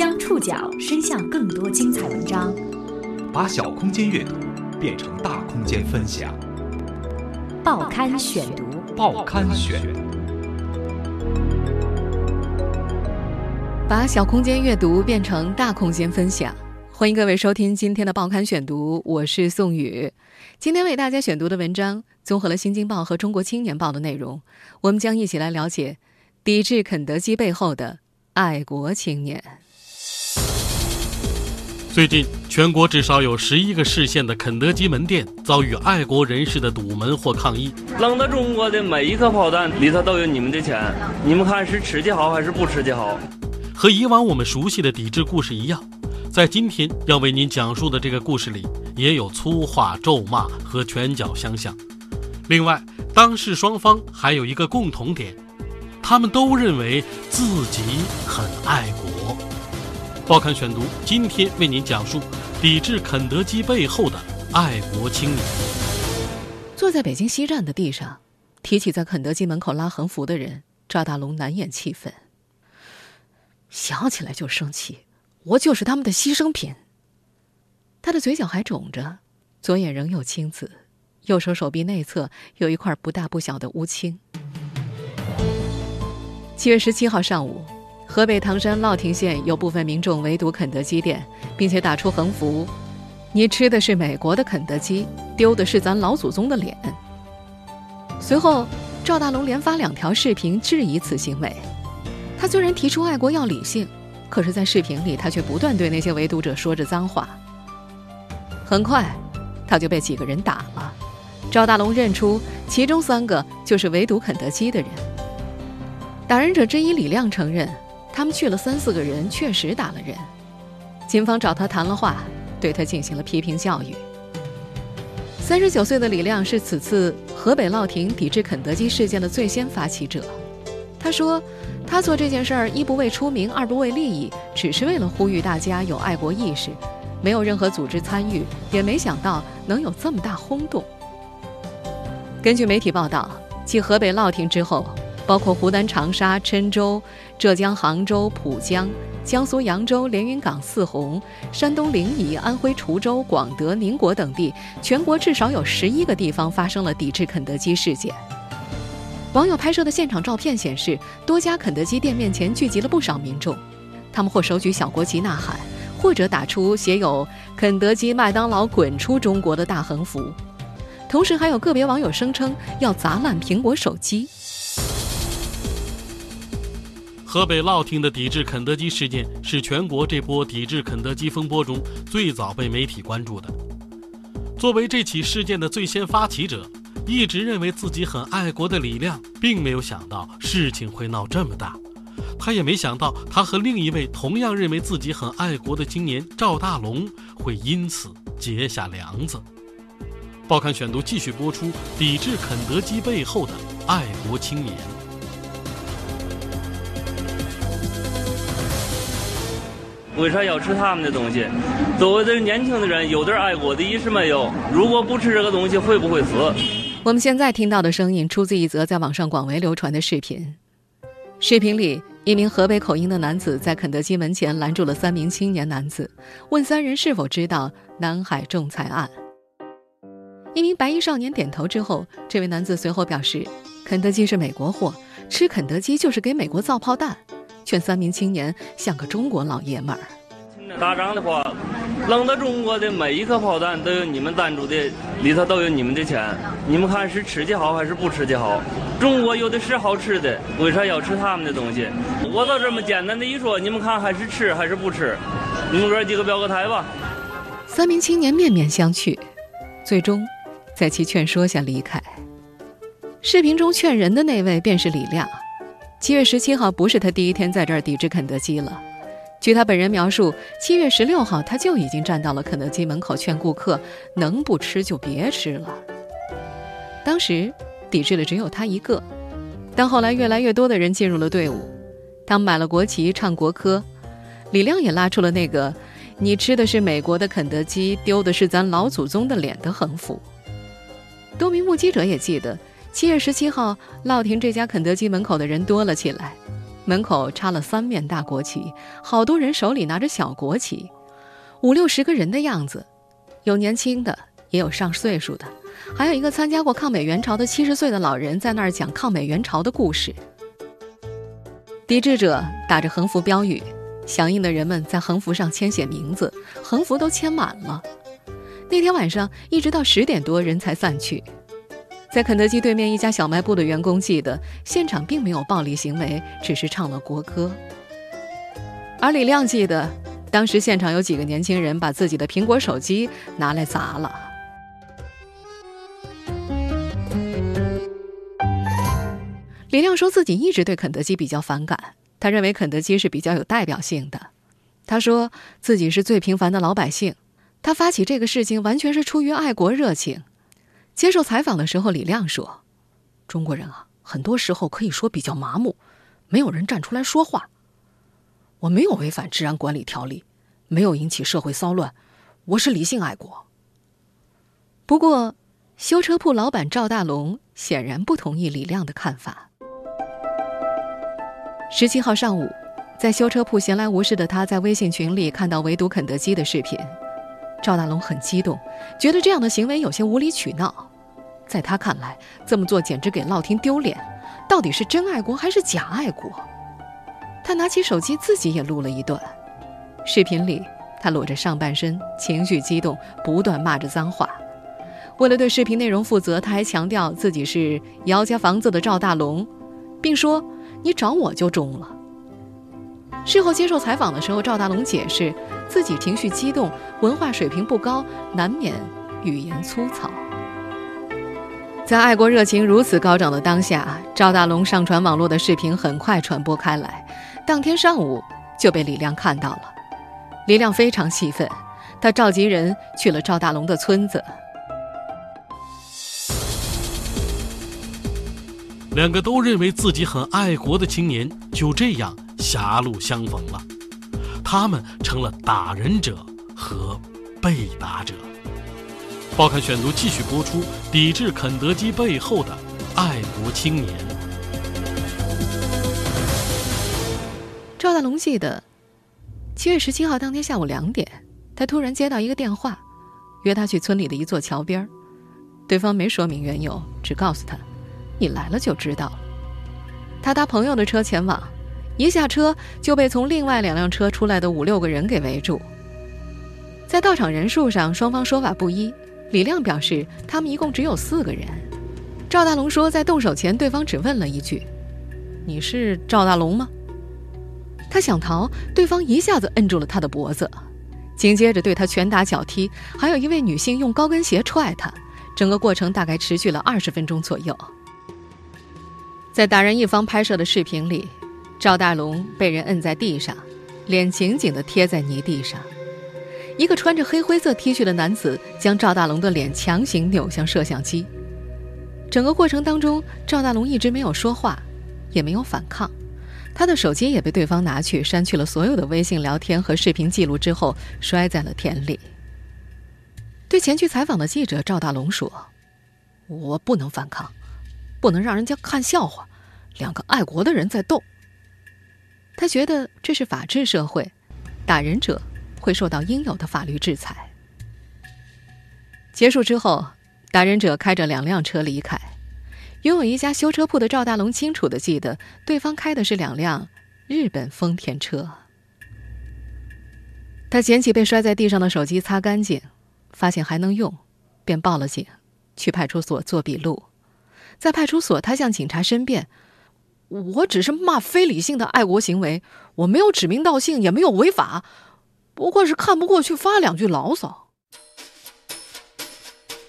将触角伸向更多精彩文章，把小空间阅读变成大空间分享。报刊选读，报刊选。把小空间阅读变成大空间分享，欢迎各位收听今天的报刊选读，我是宋宇。今天为大家选读的文章综合了《新京报》和《中国青年报》的内容，我们将一起来了解抵制肯德基背后的爱国青年。最近，全国至少有十一个市县的肯德基门店遭遇爱国人士的堵门或抗议。扔到中国的每一颗炮弹里头都有你们的钱，你们看是吃的好还是不吃的好？和以往我们熟悉的抵制故事一样，在今天要为您讲述的这个故事里，也有粗话咒骂和拳脚相向。另外，当事双方还有一个共同点，他们都认为自己很爱国。报刊选读今天为您讲述抵制肯德基背后的爱国青年。坐在北京西站的地上，提起在肯德基门口拉横幅的人，赵大龙难掩气愤。想起来就生气，我就是他们的牺牲品。他的嘴角还肿着，左眼仍有青紫，右手手臂内侧有一块不大不小的乌青。七月十七号上午，河北唐山乐亭县有部分民众围堵肯德基店，并且打出横幅：“你吃的是美国的肯德基，丢的是咱老祖宗的脸。”随后，赵大龙连发两条视频质疑此行为。他虽然提出爱国要理性，可是，在视频里，他却不断对那些围堵者说着脏话。很快，他就被几个人打了。赵大龙认出其中三个就是围堵肯德基的人。打人者之一李亮承认，他们去了三四个人，确实打了人。警方找他谈了话，对他进行了批评教育。三十九岁的李亮是此次河北乐亭抵制肯德基事件的最先发起者。他说。他做这件事儿，一不为出名，二不为利益，只是为了呼吁大家有爱国意识，没有任何组织参与，也没想到能有这么大轰动。根据媒体报道，继河北乐亭之后，包括湖南长沙、郴州、浙江杭州、浦江、江苏扬州、连云港、泗洪、山东临沂、安徽滁州、广德、宁国等地，全国至少有十一个地方发生了抵制肯德基事件。网友拍摄的现场照片显示，多家肯德基店面前聚集了不少民众，他们或手举小国旗呐喊，或者打出写有“肯德基、麦当劳滚出中国”的大横幅。同时，还有个别网友声称要砸烂苹果手机。河北乐亭的抵制肯德基事件是全国这波抵制肯德基风波中最早被媒体关注的。作为这起事件的最先发起者。一直认为自己很爱国的李亮，并没有想到事情会闹这么大。他也没想到，他和另一位同样认为自己很爱国的青年赵大龙会因此结下梁子。报刊选读继续播出：抵制肯德基背后的爱国青年。为啥要吃他们的东西？作为这年轻的人，有点爱国的意识没有？如果不吃这个东西，会不会死？我们现在听到的声音出自一则在网上广为流传的视频。视频里，一名河北口音的男子在肯德基门前拦住了三名青年男子，问三人是否知道南海仲裁案。一名白衣少年点头之后，这位男子随后表示：“肯德基是美国货，吃肯德基就是给美国造炮弹。”劝三名青年像个中国老爷们儿。打仗的话，扔到中国的每一颗炮弹都有你们赞助的，里头都有你们的钱。你们看是吃的好还是不吃的好？中国有的是好吃的，为啥要吃他们的东西？我倒这么简单的一说，你们看还是吃还是不吃？你们哥几个表个态吧。三名青年面面相觑，最终在其劝说下离开。视频中劝人的那位便是李亮。七月十七号不是他第一天在这儿抵制肯德基了。据他本人描述，七月十六号他就已经站到了肯德基门口劝顾客能不吃就别吃了。当时抵制的只有他一个，但后来越来越多的人进入了队伍，他们买了国旗唱国歌，李亮也拉出了那个“你吃的是美国的肯德基，丢的是咱老祖宗的脸”的横幅。多名目击者也记得，七月十七号乐亭这家肯德基门口的人多了起来。门口插了三面大国旗，好多人手里拿着小国旗，五六十个人的样子，有年轻的，也有上岁数的，还有一个参加过抗美援朝的七十岁的老人在那儿讲抗美援朝的故事。抵制者打着横幅标语，响应的人们在横幅上签写名字，横幅都签满了。那天晚上一直到十点多人才散去。在肯德基对面一家小卖部的员工记得，现场并没有暴力行为，只是唱了国歌。而李亮记得，当时现场有几个年轻人把自己的苹果手机拿来砸了。李亮说自己一直对肯德基比较反感，他认为肯德基是比较有代表性的。他说自己是最平凡的老百姓，他发起这个事情完全是出于爱国热情。接受采访的时候，李亮说：“中国人啊，很多时候可以说比较麻木，没有人站出来说话。我没有违反治安管理条例，没有引起社会骚乱，我是理性爱国。”不过，修车铺老板赵大龙显然不同意李亮的看法。十七号上午，在修车铺闲来无事的他，在微信群里看到围堵肯德基的视频。赵大龙很激动，觉得这样的行为有些无理取闹。在他看来，这么做简直给乐天丢脸。到底是真爱国还是假爱国？他拿起手机自己也录了一段。视频里，他裸着上半身，情绪激动，不断骂着脏话。为了对视频内容负责，他还强调自己是姚家房子的赵大龙，并说：“你找我就中了。”事后接受采访的时候，赵大龙解释自己情绪激动，文化水平不高，难免语言粗糙。在爱国热情如此高涨的当下，赵大龙上传网络的视频很快传播开来，当天上午就被李亮看到了。李亮非常气愤，他召集人去了赵大龙的村子。两个都认为自己很爱国的青年就这样。狭路相逢了，他们成了打人者和被打者。报刊选读继续播出：抵制肯德基背后的爱国青年。赵大龙记得，七月十七号当天下午两点，他突然接到一个电话，约他去村里的一座桥边对方没说明缘由，只告诉他：“你来了就知道了。”他搭朋友的车前往。一下车就被从另外两辆车出来的五六个人给围住。在到场人数上，双方说法不一。李亮表示他们一共只有四个人。赵大龙说，在动手前，对方只问了一句：“你是赵大龙吗？”他想逃，对方一下子摁住了他的脖子，紧接着对他拳打脚踢，还有一位女性用高跟鞋踹他。整个过程大概持续了二十分钟左右。在打人一方拍摄的视频里。赵大龙被人摁在地上，脸紧紧地贴在泥地上。一个穿着黑灰色 T 恤的男子将赵大龙的脸强行扭向摄像机。整个过程当中，赵大龙一直没有说话，也没有反抗。他的手机也被对方拿去，删去了所有的微信聊天和视频记录之后，摔在了田里。对前去采访的记者，赵大龙说：“我不能反抗，不能让人家看笑话。两个爱国的人在斗。”他觉得这是法治社会，打人者会受到应有的法律制裁。结束之后，打人者开着两辆车离开。拥有一家修车铺的赵大龙清楚的记得，对方开的是两辆日本丰田车。他捡起被摔在地上的手机，擦干净，发现还能用，便报了警，去派出所做笔录。在派出所，他向警察申辩。我只是骂非理性的爱国行为，我没有指名道姓，也没有违法，不过是看不过去发两句牢骚。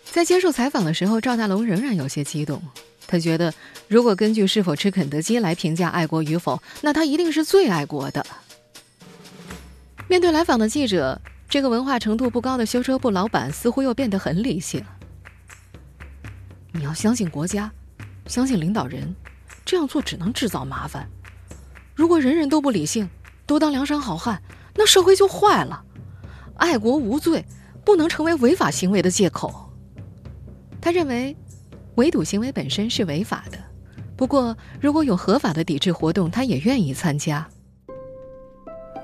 在接受采访的时候，赵大龙仍然有些激动。他觉得，如果根据是否吃肯德基来评价爱国与否，那他一定是最爱国的。面对来访的记者，这个文化程度不高的修车部老板似乎又变得很理性。你要相信国家，相信领导人。这样做只能制造麻烦。如果人人都不理性，都当梁山好汉，那社会就坏了。爱国无罪，不能成为违法行为的借口。他认为，围堵行为本身是违法的，不过，如果有合法的抵制活动，他也愿意参加。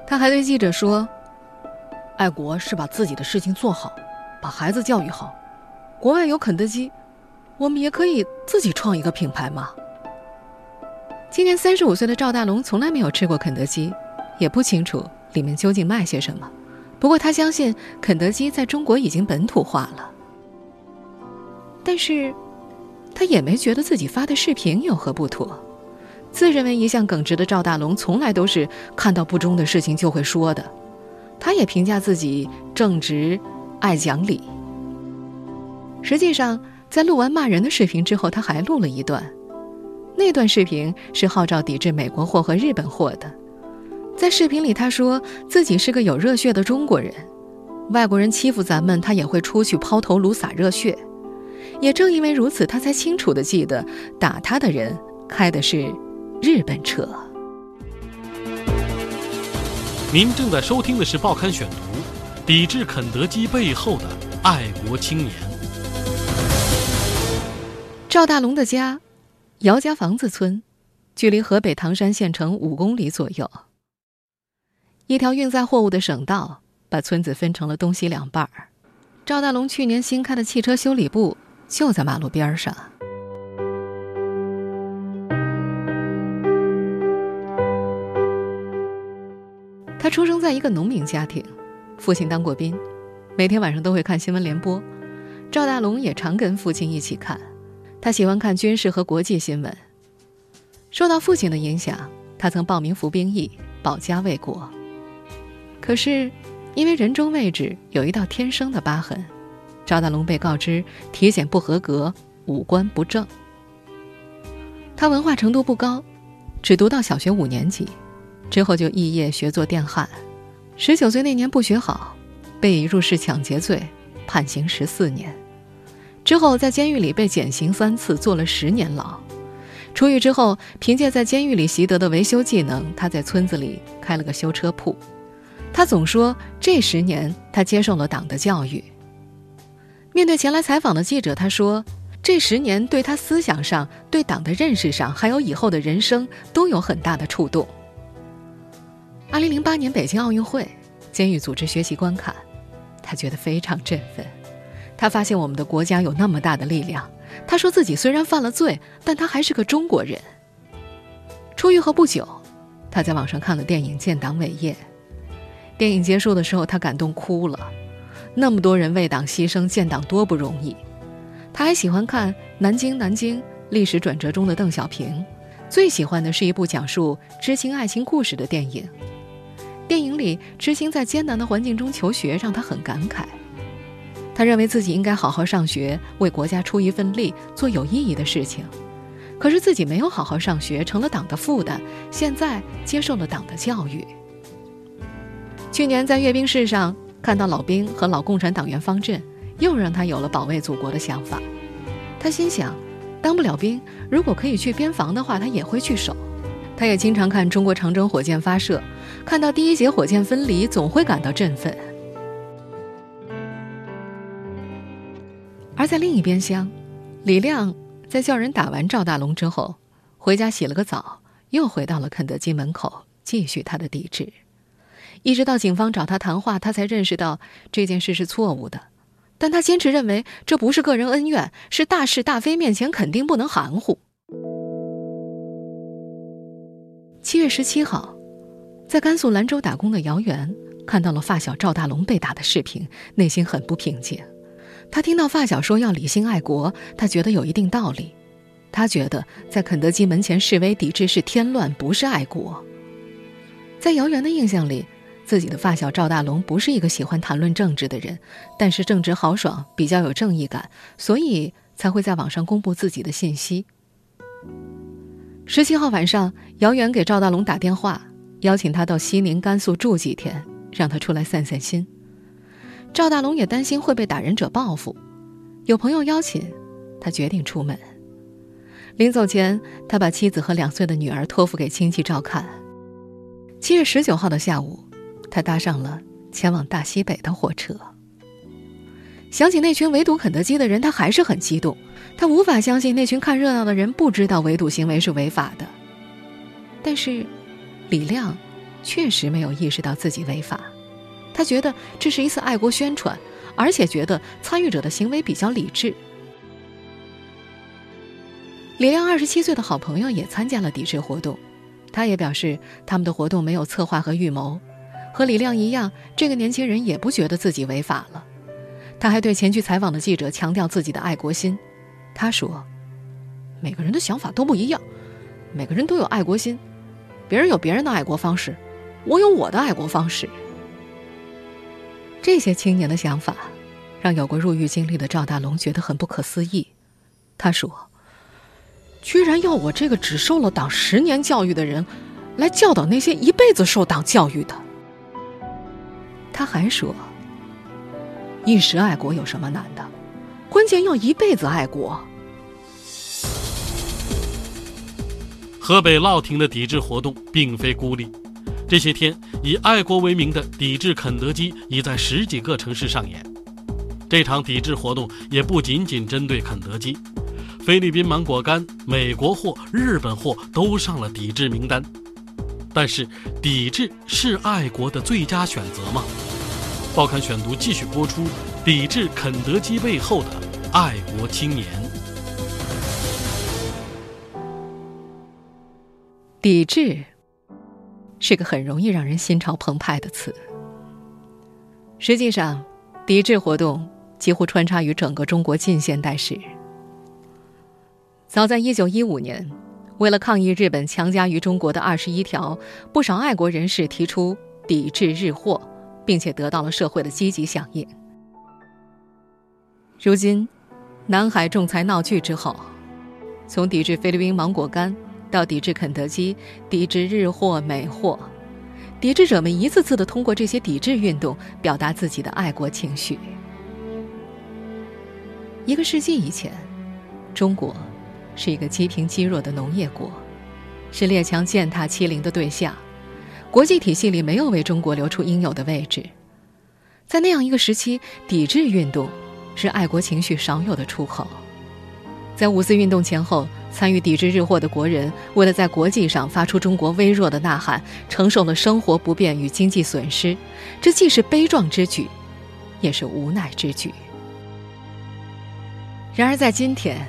他还对记者说：“爱国是把自己的事情做好，把孩子教育好。国外有肯德基，我们也可以自己创一个品牌嘛。”今年三十五岁的赵大龙从来没有吃过肯德基，也不清楚里面究竟卖些什么。不过他相信肯德基在中国已经本土化了。但是。他也没觉得自己发的视频有何不妥，自认为一向耿直的赵大龙从来都是看到不忠的事情就会说的，他也评价自己正直、爱讲理。实际上，在录完骂人的视频之后，他还录了一段，那段视频是号召抵制美国货和日本货的。在视频里，他说自己是个有热血的中国人，外国人欺负咱们，他也会出去抛头颅洒热血。也正因为如此，他才清楚的记得打他的人开的是日本车。您正在收听的是《报刊选读》，抵制肯德基背后的爱国青年。赵大龙的家，姚家房子村，距离河北唐山县城五公里左右。一条运载货物的省道把村子分成了东西两半儿。赵大龙去年新开的汽车修理部。就在马路边上。他出生在一个农民家庭，父亲当过兵，每天晚上都会看新闻联播。赵大龙也常跟父亲一起看，他喜欢看军事和国际新闻。受到父亲的影响，他曾报名服兵役，保家卫国。可是，因为人中位置有一道天生的疤痕。赵大龙被告知体检不合格，五官不正。他文化程度不高，只读到小学五年级，之后就肄业学做电焊。十九岁那年不学好，被以入室抢劫罪判刑十四年。之后在监狱里被减刑三次，坐了十年牢。出狱之后，凭借在监狱里习得的维修技能，他在村子里开了个修车铺。他总说，这十年他接受了党的教育。面对前来采访的记者，他说：“这十年对他思想上、对党的认识上，还有以后的人生都有很大的触动。”二零零八年北京奥运会，监狱组织学习观看，他觉得非常振奋。他发现我们的国家有那么大的力量。他说自己虽然犯了罪，但他还是个中国人。出狱后不久，他在网上看了电影《建党伟业》。电影结束的时候，他感动哭了。那么多人为党牺牲，建党多不容易。他还喜欢看《南京南京》历史转折中的邓小平，最喜欢的是一部讲述知青爱情故事的电影。电影里，知青在艰难的环境中求学，让他很感慨。他认为自己应该好好上学，为国家出一份力，做有意义的事情。可是自己没有好好上学，成了党的负担。现在接受了党的教育。去年在阅兵式上。看到老兵和老共产党员方阵，又让他有了保卫祖国的想法。他心想，当不了兵，如果可以去边防的话，他也会去守。他也经常看中国长征火箭发射，看到第一节火箭分离，总会感到振奋。而在另一边厢，李亮在叫人打完赵大龙之后，回家洗了个澡，又回到了肯德基门口，继续他的抵制。一直到警方找他谈话，他才认识到这件事是错误的。但他坚持认为这不是个人恩怨，是大是大非面前肯定不能含糊。七月十七号，在甘肃兰州打工的姚元看到了发小赵大龙被打的视频，内心很不平静。他听到发小说要理性爱国，他觉得有一定道理。他觉得在肯德基门前示威抵制是添乱，不是爱国。在姚元的印象里。自己的发小赵大龙不是一个喜欢谈论政治的人，但是正直豪爽，比较有正义感，所以才会在网上公布自己的信息。十七号晚上，姚远给赵大龙打电话，邀请他到西宁、甘肃住几天，让他出来散散心。赵大龙也担心会被打人者报复，有朋友邀请，他决定出门。临走前，他把妻子和两岁的女儿托付给亲戚照看。七月十九号的下午。他搭上了前往大西北的火车。想起那群围堵肯德基的人，他还是很激动。他无法相信那群看热闹的人不知道围堵行为是违法的。但是，李亮确实没有意识到自己违法，他觉得这是一次爱国宣传，而且觉得参与者的行为比较理智。李亮二十七岁的好朋友也参加了抵制活动，他也表示他们的活动没有策划和预谋。和李亮一样，这个年轻人也不觉得自己违法了。他还对前去采访的记者强调自己的爱国心。他说：“每个人的想法都不一样，每个人都有爱国心，别人有别人的爱国方式，我有我的爱国方式。”这些青年的想法，让有过入狱经历的赵大龙觉得很不可思议。他说：“居然要我这个只受了党十年教育的人，来教导那些一辈子受党教育的。”他还说：“一时爱国有什么难的？关键要一辈子爱国。”河北乐亭的抵制活动并非孤立，这些天以爱国为名的抵制肯德基已在十几个城市上演。这场抵制活动也不仅仅针对肯德基，菲律宾芒果干、美国货、日本货都上了抵制名单。但是，抵制是爱国的最佳选择吗？报刊选读继续播出：抵制肯德基背后的爱国青年。抵制是个很容易让人心潮澎湃的词。实际上，抵制活动几乎穿插于整个中国近现代史。早在一九一五年，为了抗议日本强加于中国的二十一条，不少爱国人士提出抵制日货。并且得到了社会的积极响应。如今，南海仲裁闹剧之后，从抵制菲律宾芒果干到抵制肯德基、抵制日货美货，抵制者们一次次的通过这些抵制运动表达自己的爱国情绪。一个世纪以前，中国是一个积贫积弱的农业国，是列强践踏欺凌的对象。国际体系里没有为中国留出应有的位置，在那样一个时期，抵制运动是爱国情绪少有的出口。在五四运动前后，参与抵制日货的国人，为了在国际上发出中国微弱的呐喊，承受了生活不便与经济损失，这既是悲壮之举，也是无奈之举。然而，在今天，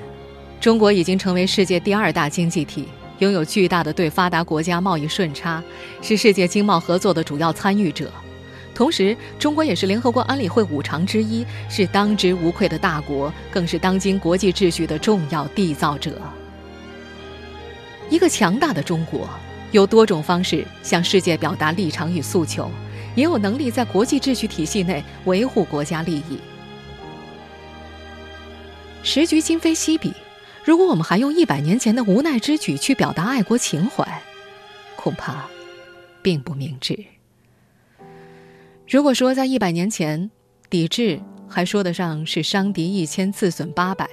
中国已经成为世界第二大经济体。拥有巨大的对发达国家贸易顺差，是世界经贸合作的主要参与者。同时，中国也是联合国安理会五常之一，是当之无愧的大国，更是当今国际秩序的重要缔造者。一个强大的中国，有多种方式向世界表达立场与诉求，也有能力在国际秩序体系内维护国家利益。时局今非昔比。如果我们还用一百年前的无奈之举去表达爱国情怀，恐怕并不明智。如果说在一百年前，抵制还说得上是伤敌一千自损八百，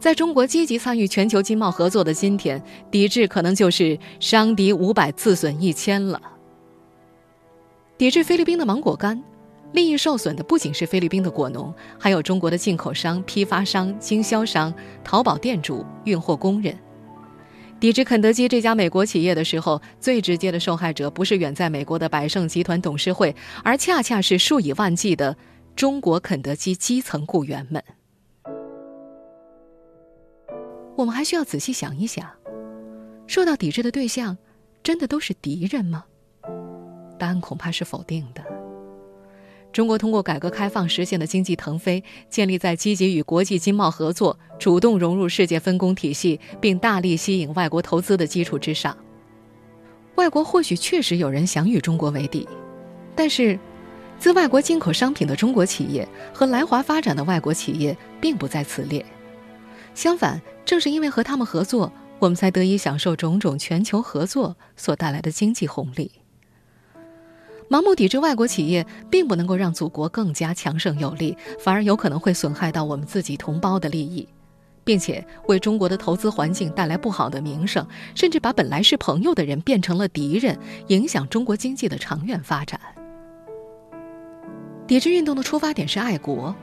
在中国积极参与全球经贸合作的今天，抵制可能就是伤敌五百自损一千了。抵制菲律宾的芒果干。利益受损的不仅是菲律宾的果农，还有中国的进口商、批发商、经销商、淘宝店主、运货工人。抵制肯德基这家美国企业的时候，最直接的受害者不是远在美国的百胜集团董事会，而恰恰是数以万计的中国肯德基基层雇员们。我们还需要仔细想一想：受到抵制的对象，真的都是敌人吗？答案恐怕是否定的。中国通过改革开放实现的经济腾飞，建立在积极与国际经贸合作、主动融入世界分工体系，并大力吸引外国投资的基础之上。外国或许确实有人想与中国为敌，但是，自外国进口商品的中国企业和来华发展的外国企业并不在此列。相反，正是因为和他们合作，我们才得以享受种种全球合作所带来的经济红利。盲目抵制外国企业，并不能够让祖国更加强盛有力，反而有可能会损害到我们自己同胞的利益，并且为中国的投资环境带来不好的名声，甚至把本来是朋友的人变成了敌人，影响中国经济的长远发展。抵制运动的出发点是爱国，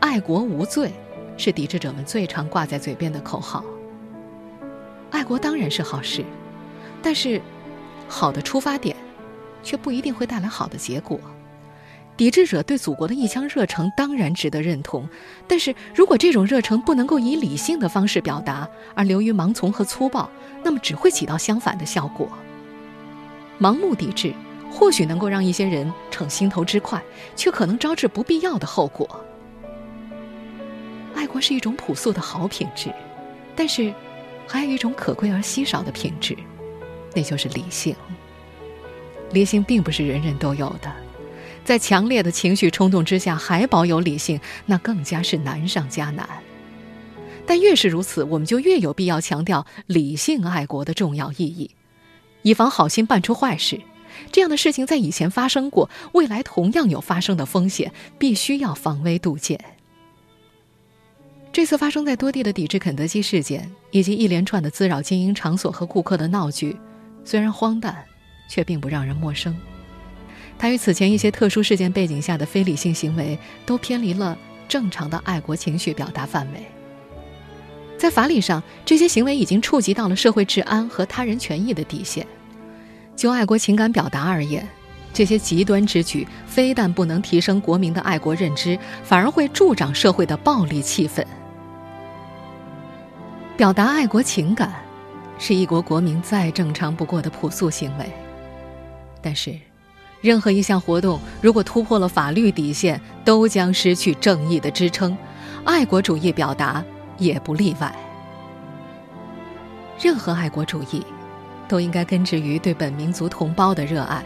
爱国无罪，是抵制者们最常挂在嘴边的口号。爱国当然是好事，但是好的出发点却不一定会带来好的结果。抵制者对祖国的一腔热诚当然值得认同，但是如果这种热诚不能够以理性的方式表达，而流于盲从和粗暴，那么只会起到相反的效果。盲目抵制或许能够让一些人逞心头之快，却可能招致不必要的后果。爱国是一种朴素的好品质，但是还有一种可贵而稀少的品质，那就是理性。理性并不是人人都有的。在强烈的情绪冲动之下还保有理性，那更加是难上加难。但越是如此，我们就越有必要强调理性爱国的重要意义，以防好心办出坏事。这样的事情在以前发生过，未来同样有发生的风险，必须要防微杜渐。这次发生在多地的抵制肯德基事件，以及一连串的滋扰经营场所和顾客的闹剧，虽然荒诞，却并不让人陌生。它与此前一些特殊事件背景下的非理性行为都偏离了正常的爱国情绪表达范围。在法理上，这些行为已经触及到了社会治安和他人权益的底线。就爱国情感表达而言，这些极端之举非但不能提升国民的爱国认知，反而会助长社会的暴力气氛。表达爱国情感，是一国国民再正常不过的朴素行为，但是。任何一项活动，如果突破了法律底线，都将失去正义的支撑，爱国主义表达也不例外。任何爱国主义，都应该根植于对本民族同胞的热爱。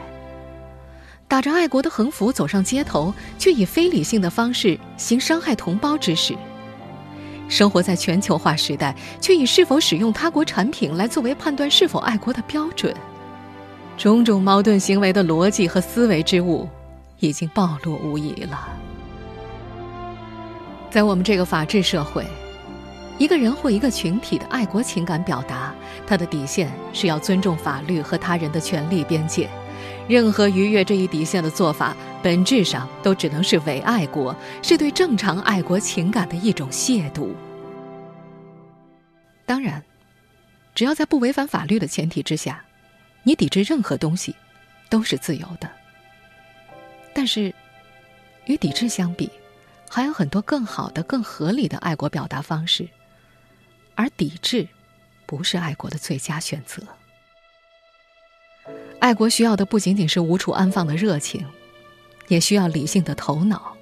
打着爱国的横幅走上街头，却以非理性的方式行伤害同胞之事；生活在全球化时代，却以是否使用他国产品来作为判断是否爱国的标准。种种矛盾行为的逻辑和思维之物，已经暴露无遗了。在我们这个法治社会，一个人或一个群体的爱国情感表达，它的底线是要尊重法律和他人的权利边界。任何逾越这一底线的做法，本质上都只能是伪爱国，是对正常爱国情感的一种亵渎。当然，只要在不违反法律的前提之下。你抵制任何东西，都是自由的。但是，与抵制相比，还有很多更好的、更合理的爱国表达方式。而抵制，不是爱国的最佳选择。爱国需要的不仅仅是无处安放的热情，也需要理性的头脑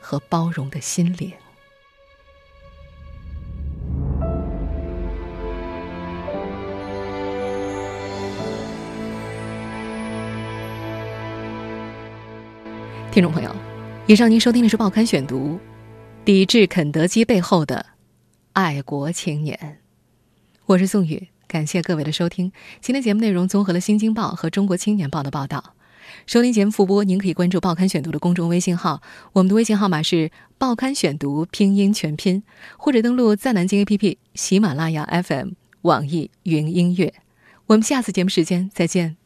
和包容的心灵。听众朋友，以上您收听的是《报刊选读》，抵制肯德基背后的爱国青年。我是宋宇，感谢各位的收听。今天节目内容综合了《新京报》和《中国青年报》的报道。收听节目复播，您可以关注《报刊选读》的公众微信号，我们的微信号码是“报刊选读”拼音全拼，或者登录在南京 APP、喜马拉雅 FM、网易云音乐。我们下次节目时间再见。